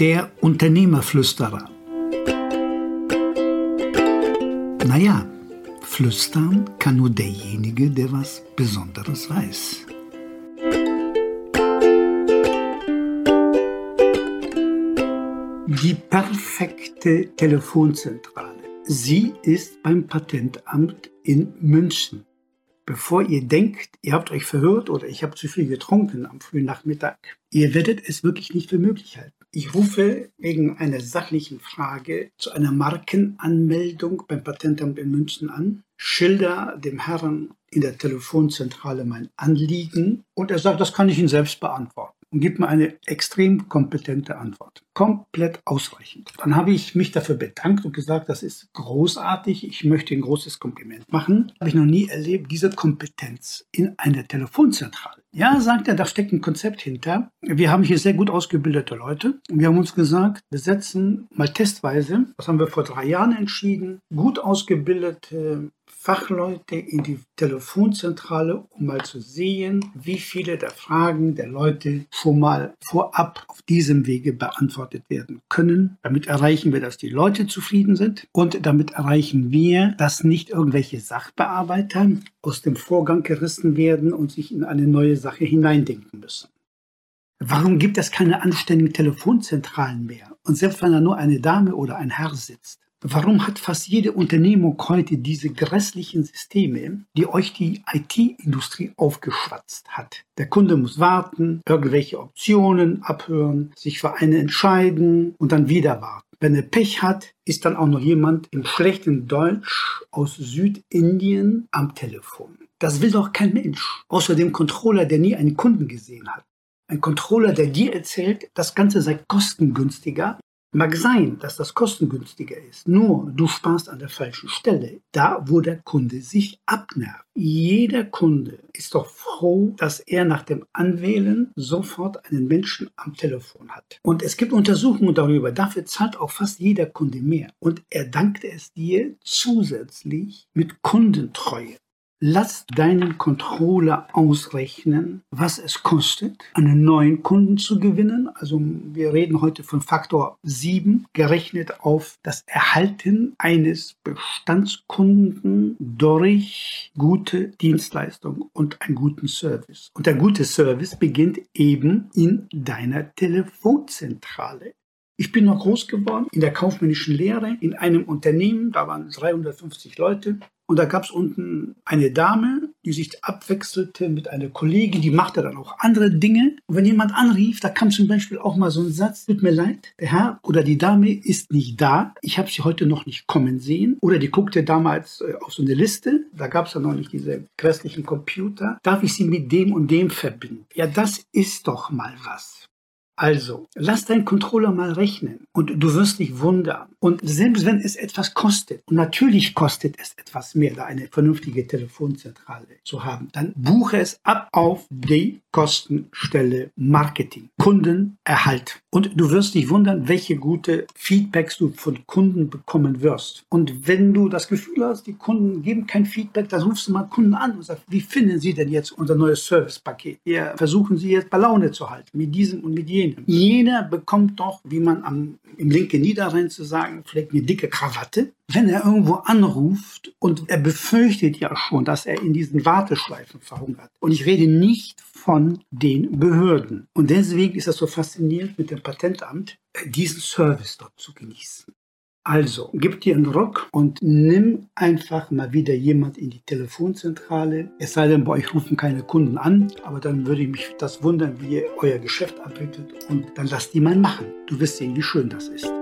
Der Unternehmerflüsterer. Naja, flüstern kann nur derjenige, der was Besonderes weiß. Die perfekte Telefonzentrale. Sie ist beim Patentamt in München. Bevor ihr denkt, ihr habt euch verhört oder ich habe zu viel getrunken am frühen Nachmittag, ihr werdet es wirklich nicht für möglich halten. Ich rufe wegen einer sachlichen Frage zu einer Markenanmeldung beim Patentamt in München an, schilder dem Herrn in der Telefonzentrale mein Anliegen und er sagt, das kann ich Ihnen selbst beantworten und gibt mir eine extrem kompetente Antwort. Komplett ausreichend. Dann habe ich mich dafür bedankt und gesagt, das ist großartig, ich möchte ein großes Kompliment machen. Habe ich noch nie erlebt, diese Kompetenz in einer Telefonzentrale. Ja, sagt er, da steckt ein Konzept hinter. Wir haben hier sehr gut ausgebildete Leute. Wir haben uns gesagt, wir setzen mal testweise, das haben wir vor drei Jahren entschieden, gut ausgebildete Fachleute in die Telefonzentrale, um mal zu sehen, wie viele der Fragen der Leute schon mal vorab auf diesem Wege beantwortet werden können. Damit erreichen wir, dass die Leute zufrieden sind und damit erreichen wir, dass nicht irgendwelche Sachbearbeiter aus dem Vorgang gerissen werden und sich in eine neue Sache hineindenken müssen. Warum gibt es keine anständigen Telefonzentralen mehr? Und selbst wenn da nur eine Dame oder ein Herr sitzt, Warum hat fast jede Unternehmung heute diese grässlichen Systeme, die euch die IT-Industrie aufgeschwatzt hat? Der Kunde muss warten, irgendwelche Optionen abhören, sich für eine entscheiden und dann wieder warten. Wenn er Pech hat, ist dann auch noch jemand im schlechten Deutsch aus Südindien am Telefon. Das will doch kein Mensch, außer dem Controller, der nie einen Kunden gesehen hat. Ein Controller, der dir erzählt, das Ganze sei kostengünstiger, Mag sein, dass das kostengünstiger ist, nur du sparst an der falschen Stelle, da wo der Kunde sich abnervt. Jeder Kunde ist doch froh, dass er nach dem Anwählen sofort einen Menschen am Telefon hat. Und es gibt Untersuchungen darüber, dafür zahlt auch fast jeder Kunde mehr. Und er dankt es dir zusätzlich mit Kundentreue. Lass deinen Controller ausrechnen, was es kostet, einen neuen Kunden zu gewinnen. Also wir reden heute von Faktor 7, gerechnet auf das Erhalten eines Bestandskunden durch gute Dienstleistung und einen guten Service. Und der gute Service beginnt eben in deiner Telefonzentrale. Ich bin noch groß geworden in der kaufmännischen Lehre in einem Unternehmen, da waren 350 Leute und da gab es unten eine Dame, die sich abwechselte mit einer Kollegin, die machte dann auch andere Dinge. Und wenn jemand anrief, da kam zum Beispiel auch mal so ein Satz, tut mir leid, der Herr oder die Dame ist nicht da, ich habe sie heute noch nicht kommen sehen. Oder die guckte damals äh, auf so eine Liste, da gab es ja noch nicht diese grässlichen Computer, darf ich sie mit dem und dem verbinden? Ja, das ist doch mal was. Also, lass deinen Controller mal rechnen und du wirst dich wundern. Und selbst wenn es etwas kostet, und natürlich kostet es etwas mehr, da eine vernünftige Telefonzentrale zu haben, dann buche es ab auf die Kostenstelle Marketing, Kundenerhalt. Und du wirst dich wundern, welche gute Feedbacks du von Kunden bekommen wirst. Und wenn du das Gefühl hast, die Kunden geben kein Feedback, dann rufst du mal Kunden an und sagst, wie finden sie denn jetzt unser neues Servicepaket? Wir versuchen sie jetzt bei Laune zu halten, mit diesem und mit jenem. Jeder bekommt doch, wie man am, im linken Niederrhein zu sagen, vielleicht eine dicke Krawatte. Wenn er irgendwo anruft und er befürchtet ja schon, dass er in diesen Warteschleifen verhungert. Und ich rede nicht von den Behörden. Und deswegen ist das so faszinierend mit dem Patentamt, diesen Service dort zu genießen. Also, gib dir einen Rock und nimm einfach mal wieder jemand in die Telefonzentrale. Es sei denn, bei euch rufen keine Kunden an, aber dann würde ich mich das wundern, wie ihr euer Geschäft abwickelt und dann lasst die mal machen. Du wirst sehen, wie schön das ist.